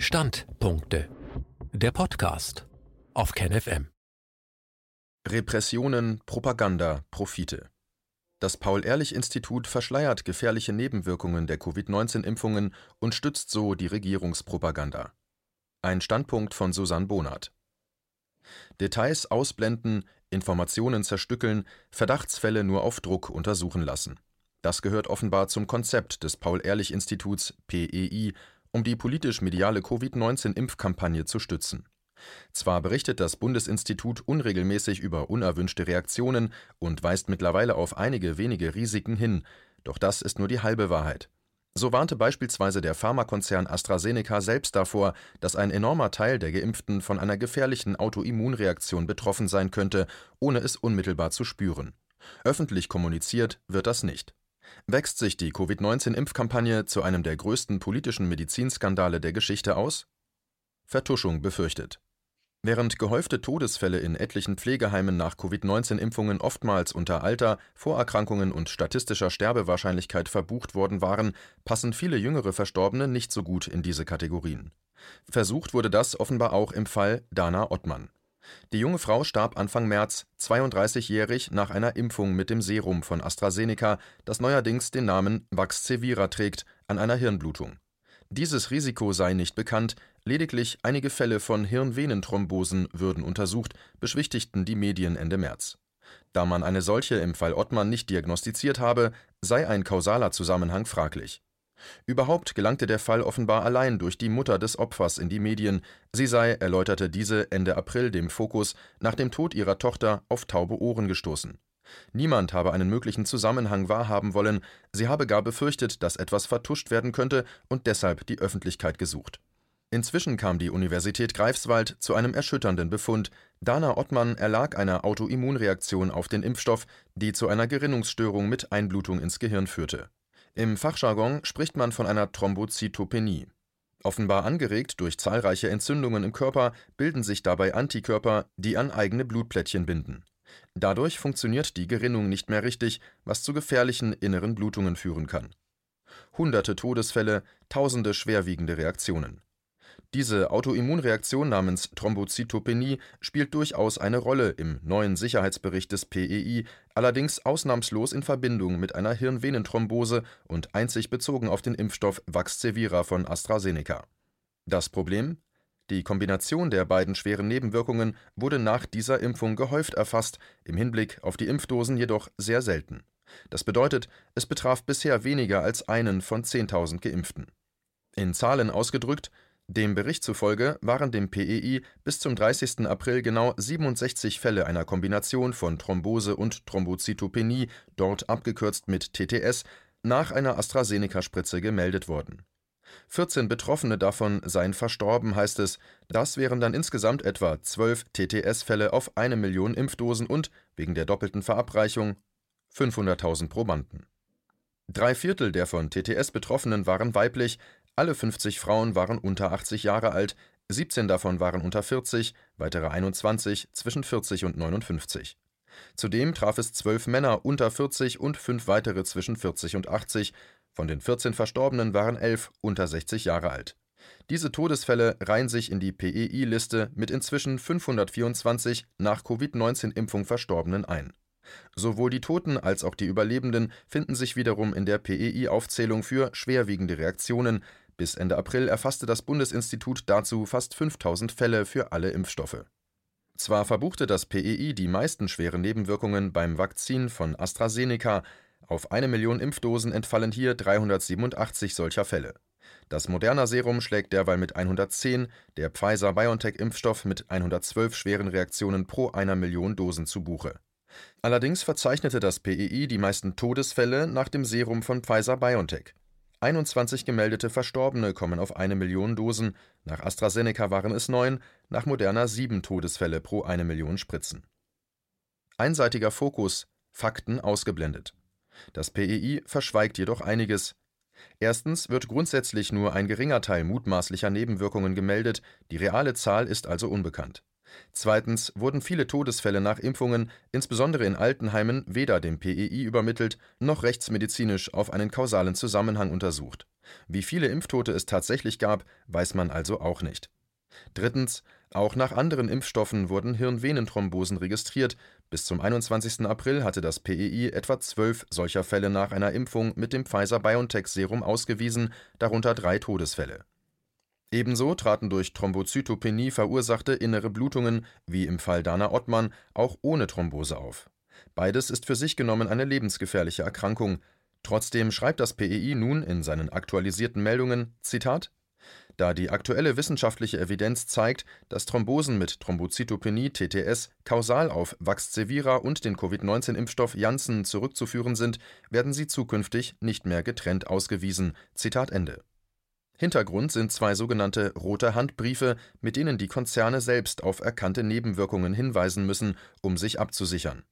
Standpunkte. Der Podcast auf KenFM. Repressionen, Propaganda, Profite. Das Paul-Ehrlich-Institut verschleiert gefährliche Nebenwirkungen der Covid-19-Impfungen und stützt so die Regierungspropaganda. Ein Standpunkt von Susanne Bonat. Details ausblenden, Informationen zerstückeln, Verdachtsfälle nur auf Druck untersuchen lassen. Das gehört offenbar zum Konzept des Paul-Ehrlich-Instituts PEI, um die politisch-mediale Covid-19-Impfkampagne zu stützen. Zwar berichtet das Bundesinstitut unregelmäßig über unerwünschte Reaktionen und weist mittlerweile auf einige wenige Risiken hin, doch das ist nur die halbe Wahrheit. So warnte beispielsweise der Pharmakonzern AstraZeneca selbst davor, dass ein enormer Teil der Geimpften von einer gefährlichen Autoimmunreaktion betroffen sein könnte, ohne es unmittelbar zu spüren. Öffentlich kommuniziert wird das nicht. Wächst sich die Covid-19-Impfkampagne zu einem der größten politischen Medizinskandale der Geschichte aus? Vertuschung befürchtet. Während gehäufte Todesfälle in etlichen Pflegeheimen nach Covid-19-Impfungen oftmals unter Alter, Vorerkrankungen und statistischer Sterbewahrscheinlichkeit verbucht worden waren, passen viele jüngere Verstorbene nicht so gut in diese Kategorien. Versucht wurde das offenbar auch im Fall Dana Ottmann. Die junge Frau starb Anfang März, 32-jährig, nach einer Impfung mit dem Serum von AstraZeneca, das neuerdings den Namen Vaxzevira trägt, an einer Hirnblutung. Dieses Risiko sei nicht bekannt, lediglich einige Fälle von Hirnvenenthrombosen würden untersucht, beschwichtigten die Medien Ende März. Da man eine solche im Fall Ottmann nicht diagnostiziert habe, sei ein kausaler Zusammenhang fraglich. Überhaupt gelangte der Fall offenbar allein durch die Mutter des Opfers in die Medien. Sie sei, erläuterte diese Ende April dem Fokus, nach dem Tod ihrer Tochter auf taube Ohren gestoßen. Niemand habe einen möglichen Zusammenhang wahrhaben wollen, sie habe gar befürchtet, dass etwas vertuscht werden könnte und deshalb die Öffentlichkeit gesucht. Inzwischen kam die Universität Greifswald zu einem erschütternden Befund. Dana Ottmann erlag einer Autoimmunreaktion auf den Impfstoff, die zu einer Gerinnungsstörung mit Einblutung ins Gehirn führte. Im Fachjargon spricht man von einer Thrombozytopenie. Offenbar angeregt durch zahlreiche Entzündungen im Körper bilden sich dabei Antikörper, die an eigene Blutplättchen binden. Dadurch funktioniert die Gerinnung nicht mehr richtig, was zu gefährlichen inneren Blutungen führen kann. Hunderte Todesfälle, tausende schwerwiegende Reaktionen. Diese Autoimmunreaktion namens Thrombozytopenie spielt durchaus eine Rolle im neuen Sicherheitsbericht des PEI, allerdings ausnahmslos in Verbindung mit einer Hirnvenenthrombose und einzig bezogen auf den Impfstoff Vaxzevira von AstraZeneca. Das Problem? Die Kombination der beiden schweren Nebenwirkungen wurde nach dieser Impfung gehäuft erfasst, im Hinblick auf die Impfdosen jedoch sehr selten. Das bedeutet, es betraf bisher weniger als einen von 10.000 Geimpften. In Zahlen ausgedrückt, dem Bericht zufolge waren dem PEI bis zum 30. April genau 67 Fälle einer Kombination von Thrombose und Thrombozytopenie, dort abgekürzt mit TTS, nach einer AstraZeneca-Spritze gemeldet worden. 14 Betroffene davon seien verstorben, heißt es. Das wären dann insgesamt etwa 12 TTS-Fälle auf eine Million Impfdosen und, wegen der doppelten Verabreichung, 500.000 Probanden. Drei Viertel der von TTS Betroffenen waren weiblich, alle 50 Frauen waren unter 80 Jahre alt, 17 davon waren unter 40, weitere 21 zwischen 40 und 59. Zudem traf es zwölf Männer unter 40 und fünf weitere zwischen 40 und 80. Von den 14 Verstorbenen waren elf unter 60 Jahre alt. Diese Todesfälle reihen sich in die PEI-Liste mit inzwischen 524 nach Covid-19-Impfung Verstorbenen ein. Sowohl die Toten als auch die Überlebenden finden sich wiederum in der PEI-Aufzählung für schwerwiegende Reaktionen, bis Ende April erfasste das Bundesinstitut dazu fast 5000 Fälle für alle Impfstoffe. Zwar verbuchte das PEI die meisten schweren Nebenwirkungen beim Vakzin von AstraZeneca, auf eine Million Impfdosen entfallen hier 387 solcher Fälle. Das Moderna-Serum schlägt derweil mit 110, der Pfizer-BioNTech-Impfstoff mit 112 schweren Reaktionen pro einer Million Dosen zu Buche. Allerdings verzeichnete das PEI die meisten Todesfälle nach dem Serum von Pfizer-BioNTech. 21 gemeldete Verstorbene kommen auf eine Million Dosen, nach AstraZeneca waren es neun, nach Moderna sieben Todesfälle pro eine Million Spritzen. Einseitiger Fokus, Fakten ausgeblendet. Das PEI verschweigt jedoch einiges. Erstens wird grundsätzlich nur ein geringer Teil mutmaßlicher Nebenwirkungen gemeldet, die reale Zahl ist also unbekannt. Zweitens wurden viele Todesfälle nach Impfungen, insbesondere in Altenheimen, weder dem PEI übermittelt noch rechtsmedizinisch auf einen kausalen Zusammenhang untersucht. Wie viele Impftote es tatsächlich gab, weiß man also auch nicht. Drittens, auch nach anderen Impfstoffen wurden Hirnvenenthrombosen registriert. Bis zum 21. April hatte das PEI etwa zwölf solcher Fälle nach einer Impfung mit dem Pfizer-BioNTech-Serum ausgewiesen, darunter drei Todesfälle. Ebenso traten durch Thrombozytopenie verursachte innere Blutungen, wie im Fall Dana Ottmann, auch ohne Thrombose auf. Beides ist für sich genommen eine lebensgefährliche Erkrankung. Trotzdem schreibt das PEI nun in seinen aktualisierten Meldungen: Zitat da die aktuelle wissenschaftliche Evidenz zeigt, dass Thrombosen mit Thrombozytopenie (TTS) kausal auf Vaxzevria und den Covid-19-Impfstoff Janssen zurückzuführen sind, werden sie zukünftig nicht mehr getrennt ausgewiesen. Zitat Ende Hintergrund sind zwei sogenannte rote Handbriefe, mit denen die Konzerne selbst auf erkannte Nebenwirkungen hinweisen müssen, um sich abzusichern.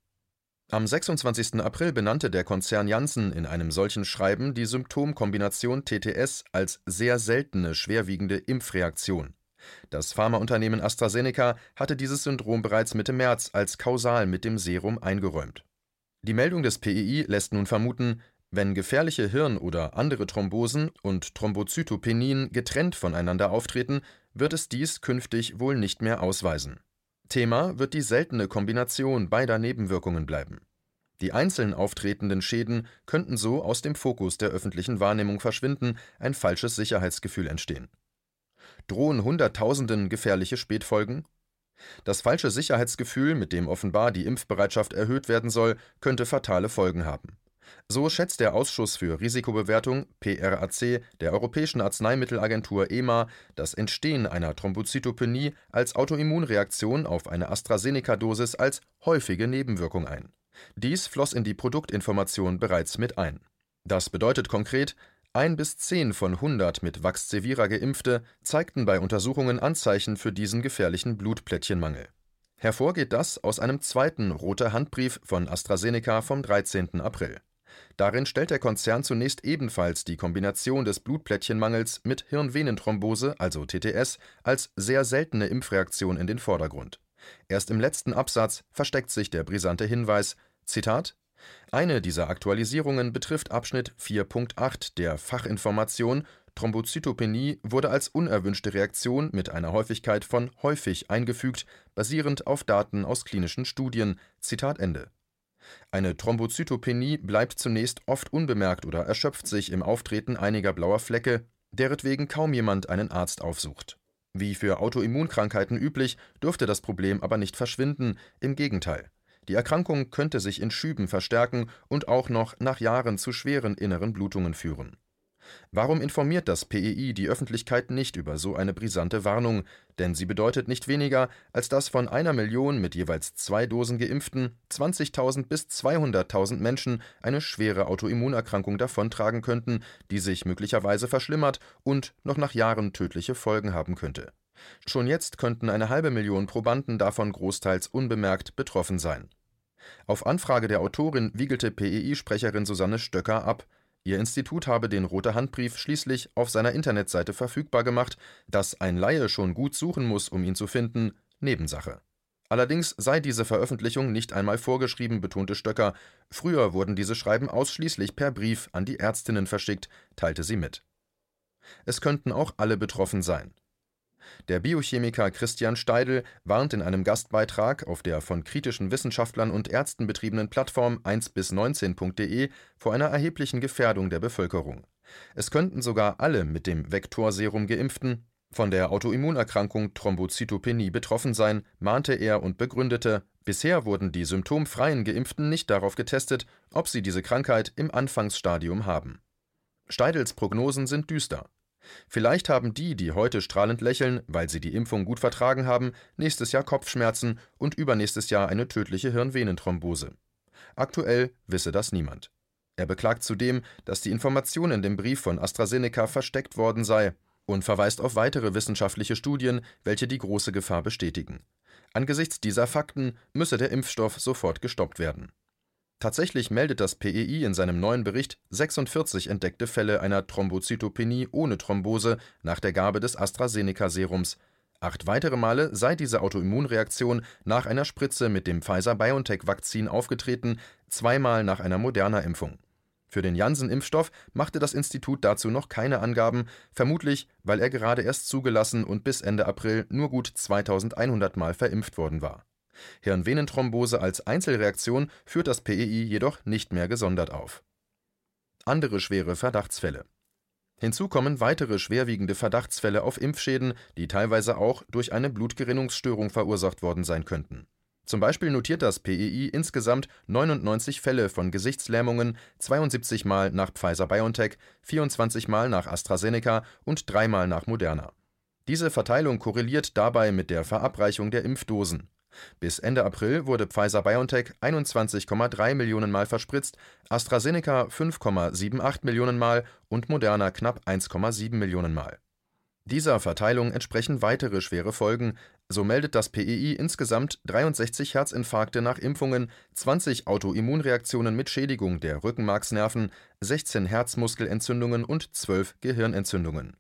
Am 26. April benannte der Konzern Janssen in einem solchen Schreiben die Symptomkombination TTS als sehr seltene schwerwiegende Impfreaktion. Das Pharmaunternehmen AstraZeneca hatte dieses Syndrom bereits Mitte März als kausal mit dem Serum eingeräumt. Die Meldung des PEI lässt nun vermuten, wenn gefährliche Hirn oder andere Thrombosen und Thrombozytopenien getrennt voneinander auftreten, wird es dies künftig wohl nicht mehr ausweisen. Thema wird die seltene Kombination beider Nebenwirkungen bleiben. Die einzeln auftretenden Schäden könnten so aus dem Fokus der öffentlichen Wahrnehmung verschwinden, ein falsches Sicherheitsgefühl entstehen. Drohen Hunderttausenden gefährliche Spätfolgen? Das falsche Sicherheitsgefühl, mit dem offenbar die Impfbereitschaft erhöht werden soll, könnte fatale Folgen haben. So schätzt der Ausschuss für Risikobewertung (PRAC) der Europäischen Arzneimittelagentur EMA das Entstehen einer Thrombozytopenie als Autoimmunreaktion auf eine AstraZeneca-Dosis als häufige Nebenwirkung ein. Dies floss in die Produktinformation bereits mit ein. Das bedeutet konkret, ein bis zehn von 100 mit Vaxzevria Geimpfte zeigten bei Untersuchungen Anzeichen für diesen gefährlichen Blutplättchenmangel. Hervor geht das aus einem zweiten Roter Handbrief von AstraZeneca vom 13. April Darin stellt der Konzern zunächst ebenfalls die Kombination des Blutplättchenmangels mit Hirnvenenthrombose also (TTS) als sehr seltene Impfreaktion in den Vordergrund. Erst im letzten Absatz versteckt sich der brisante Hinweis: „ Zitat Eine dieser Aktualisierungen betrifft Abschnitt 4.8 der Fachinformation Thrombozytopenie wurde als unerwünschte Reaktion mit einer Häufigkeit von häufig eingefügt, basierend auf Daten aus klinischen Studien. Ende eine Thrombozytopenie bleibt zunächst oft unbemerkt oder erschöpft sich im Auftreten einiger blauer Flecke, deretwegen kaum jemand einen Arzt aufsucht. Wie für Autoimmunkrankheiten üblich, dürfte das Problem aber nicht verschwinden, im Gegenteil. Die Erkrankung könnte sich in Schüben verstärken und auch noch nach Jahren zu schweren inneren Blutungen führen Warum informiert das PEI die Öffentlichkeit nicht über so eine brisante Warnung, denn sie bedeutet nicht weniger, als dass von einer Million mit jeweils zwei Dosen Geimpften 20.000 bis 200.000 Menschen eine schwere Autoimmunerkrankung davontragen könnten, die sich möglicherweise verschlimmert und noch nach Jahren tödliche Folgen haben könnte. Schon jetzt könnten eine halbe Million Probanden davon großteils unbemerkt betroffen sein. Auf Anfrage der Autorin wiegelte PEI-Sprecherin Susanne Stöcker ab Ihr Institut habe den Rote-Hand-Brief schließlich auf seiner Internetseite verfügbar gemacht, dass ein Laie schon gut suchen muss, um ihn zu finden, Nebensache. Allerdings sei diese Veröffentlichung nicht einmal vorgeschrieben, betonte Stöcker, früher wurden diese Schreiben ausschließlich per Brief an die Ärztinnen verschickt, teilte sie mit. Es könnten auch alle betroffen sein der Biochemiker Christian Steidl warnt in einem Gastbeitrag auf der von kritischen Wissenschaftlern und Ärzten betriebenen Plattform 1bis19.de vor einer erheblichen Gefährdung der Bevölkerung. Es könnten sogar alle mit dem Vektorserum Geimpften von der Autoimmunerkrankung Thrombozytopenie betroffen sein, mahnte er und begründete, bisher wurden die symptomfreien Geimpften nicht darauf getestet, ob sie diese Krankheit im Anfangsstadium haben. Steidels Prognosen sind düster. Vielleicht haben die, die heute strahlend lächeln, weil sie die Impfung gut vertragen haben, nächstes Jahr Kopfschmerzen und übernächstes Jahr eine tödliche Hirnvenenthrombose. Aktuell wisse das niemand. Er beklagt zudem, dass die Information in dem Brief von AstraZeneca versteckt worden sei und verweist auf weitere wissenschaftliche Studien, welche die große Gefahr bestätigen. Angesichts dieser Fakten müsse der Impfstoff sofort gestoppt werden Tatsächlich meldet das PEI in seinem neuen Bericht 46 entdeckte Fälle einer Thrombozytopenie ohne Thrombose nach der Gabe des AstraZeneca-Serums. Acht weitere Male sei diese Autoimmunreaktion nach einer Spritze mit dem Pfizer-BioNTech-Vakzin aufgetreten, zweimal nach einer Moderna-Impfung. Für den Janssen-Impfstoff machte das Institut dazu noch keine Angaben, vermutlich weil er gerade erst zugelassen und bis Ende April nur gut 2100 Mal verimpft worden war. Hirnvenenthrombose als Einzelreaktion führt das PEI jedoch nicht mehr gesondert auf. Andere schwere Verdachtsfälle Hinzu kommen weitere schwerwiegende Verdachtsfälle auf Impfschäden, die teilweise auch durch eine Blutgerinnungsstörung verursacht worden sein könnten. Zum Beispiel notiert das PEI insgesamt 99 Fälle von Gesichtslähmungen, 72 Mal nach Pfizer-BioNTech, 24 Mal nach AstraZeneca und dreimal nach Moderna. Diese Verteilung korreliert dabei mit der Verabreichung der Impfdosen bis Ende April wurde Pfizer-BioNTech 21,3 Millionen Mal verspritzt, AstraZeneca 5,78 Millionen Mal und Moderna knapp 1,7 Millionen Mal. Dieser Verteilung entsprechen weitere schwere Folgen, so meldet das PEI insgesamt 63 Herzinfarkte nach Impfungen, 20 Autoimmunreaktionen mit Schädigung der Rückenmarksnerven, 16 Herzmuskelentzündungen und 12 Gehirnentzündungen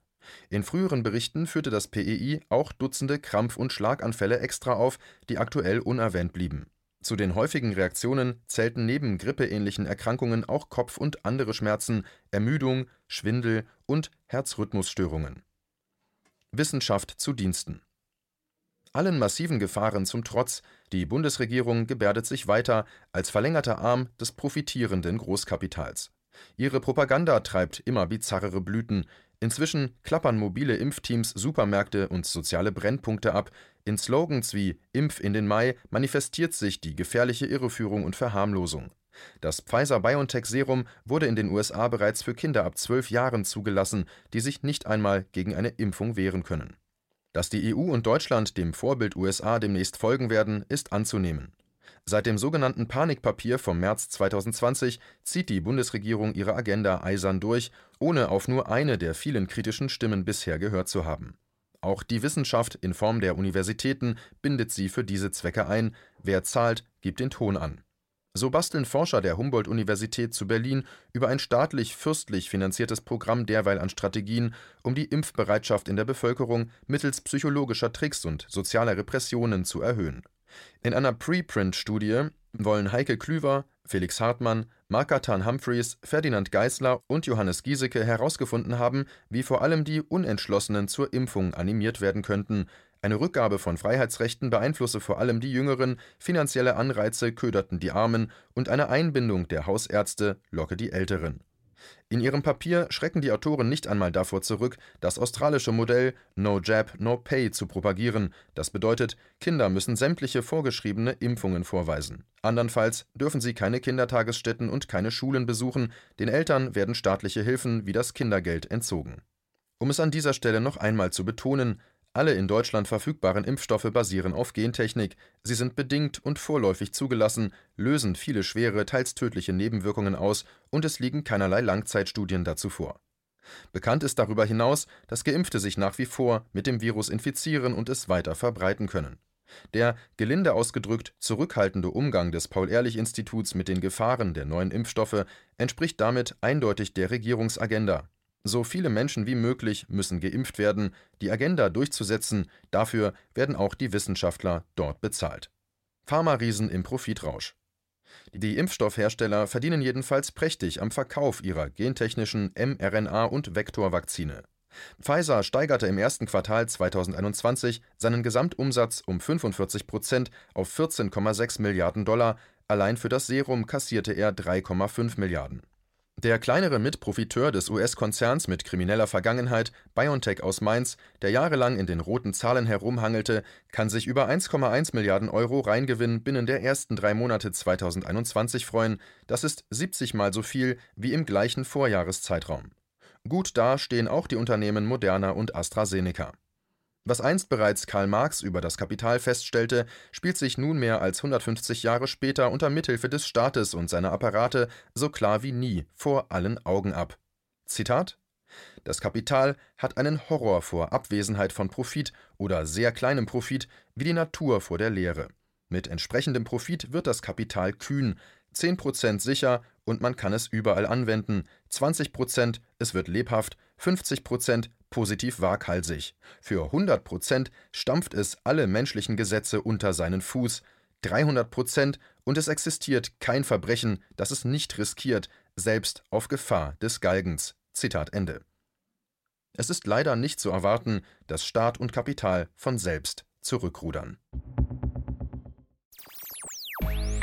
in früheren Berichten führte das PEI auch Dutzende Krampf und Schlaganfälle extra auf, die aktuell unerwähnt blieben. Zu den häufigen Reaktionen zählten neben grippeähnlichen Erkrankungen auch Kopf und andere Schmerzen, Ermüdung, Schwindel und Herzrhythmusstörungen. Wissenschaft zu Diensten Allen massiven Gefahren zum Trotz, die Bundesregierung gebärdet sich weiter als verlängerter Arm des profitierenden Großkapitals. Ihre Propaganda treibt immer bizarrere Blüten, Inzwischen klappern mobile Impfteams Supermärkte und soziale Brennpunkte ab, in Slogans wie Impf in den Mai manifestiert sich die gefährliche Irreführung und Verharmlosung. Das Pfizer-BioNTech-Serum wurde in den USA bereits für Kinder ab zwölf Jahren zugelassen, die sich nicht einmal gegen eine Impfung wehren können. Dass die EU und Deutschland dem Vorbild USA demnächst folgen werden, ist anzunehmen Seit dem sogenannten Panikpapier vom März 2020 zieht die Bundesregierung ihre Agenda eisern durch, ohne auf nur eine der vielen kritischen Stimmen bisher gehört zu haben. Auch die Wissenschaft in Form der Universitäten bindet sie für diese Zwecke ein, wer zahlt, gibt den Ton an. So basteln Forscher der Humboldt-Universität zu Berlin über ein staatlich-fürstlich finanziertes Programm derweil an Strategien, um die Impfbereitschaft in der Bevölkerung mittels psychologischer Tricks und sozialer Repressionen zu erhöhen in einer Preprint-Studie wollen Heike Klüver, Felix Hartmann, Markatan Humphreys, Ferdinand Geisler und Johannes Giesecke herausgefunden haben, wie vor allem die Unentschlossenen zur Impfung animiert werden könnten. Eine Rückgabe von Freiheitsrechten beeinflusse vor allem die Jüngeren, finanzielle Anreize köderten die Armen und eine Einbindung der Hausärzte locke die Älteren in ihrem Papier schrecken die Autoren nicht einmal davor zurück, das australische Modell No Jab, No Pay zu propagieren. Das bedeutet, Kinder müssen sämtliche vorgeschriebene Impfungen vorweisen. Andernfalls dürfen sie keine Kindertagesstätten und keine Schulen besuchen, den Eltern werden staatliche Hilfen wie das Kindergeld entzogen. Um es an dieser Stelle noch einmal zu betonen, alle in Deutschland verfügbaren Impfstoffe basieren auf Gentechnik, sie sind bedingt und vorläufig zugelassen, lösen viele schwere, teils tödliche Nebenwirkungen aus und es liegen keinerlei Langzeitstudien dazu vor. Bekannt ist darüber hinaus, dass Geimpfte sich nach wie vor mit dem Virus infizieren und es weiter verbreiten können. Der, gelinde ausgedrückt, zurückhaltende Umgang des Paul-Ehrlich-Instituts mit den Gefahren der neuen Impfstoffe entspricht damit eindeutig der Regierungsagenda so viele Menschen wie möglich müssen geimpft werden, die Agenda durchzusetzen, dafür werden auch die Wissenschaftler dort bezahlt. Pharma-Riesen im Profitrausch. Die Impfstoffhersteller verdienen jedenfalls prächtig am Verkauf ihrer gentechnischen mRNA- und Vektorvakzine. Pfizer steigerte im ersten Quartal 2021 seinen Gesamtumsatz um 45 Prozent auf 14,6 Milliarden Dollar, allein für das Serum kassierte er 3,5 Milliarden. Der kleinere Mitprofiteur des US-Konzerns mit krimineller Vergangenheit, BioNTech aus Mainz, der jahrelang in den roten Zahlen herumhangelte, kann sich über 1,1 Milliarden Euro Reingewinn binnen der ersten drei Monate 2021 freuen. Das ist 70 Mal so viel wie im gleichen Vorjahreszeitraum. Gut da stehen auch die Unternehmen Moderna und AstraZeneca was einst bereits Karl Marx über das Kapital feststellte, spielt sich nunmehr als 150 Jahre später unter Mithilfe des Staates und seiner Apparate so klar wie nie vor allen Augen ab. Zitat Das Kapital hat einen Horror vor Abwesenheit von Profit oder sehr kleinem Profit, wie die Natur vor der Leere. Mit entsprechendem Profit wird das Kapital kühn, 10% sicher und man kann es überall anwenden, 20% es wird lebhaft, 50% positiv waghalsig. Für 100 Prozent stampft es alle menschlichen Gesetze unter seinen Fuß, 300 Prozent und es existiert kein Verbrechen, das es nicht riskiert, selbst auf Gefahr des Galgens. Zitat Ende. Es ist leider nicht zu erwarten, dass Staat und Kapital von selbst zurückrudern.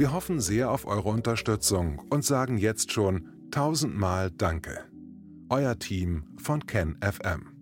Wir hoffen sehr auf eure Unterstützung und sagen jetzt schon tausendmal Danke. Euer Team von Ken FM.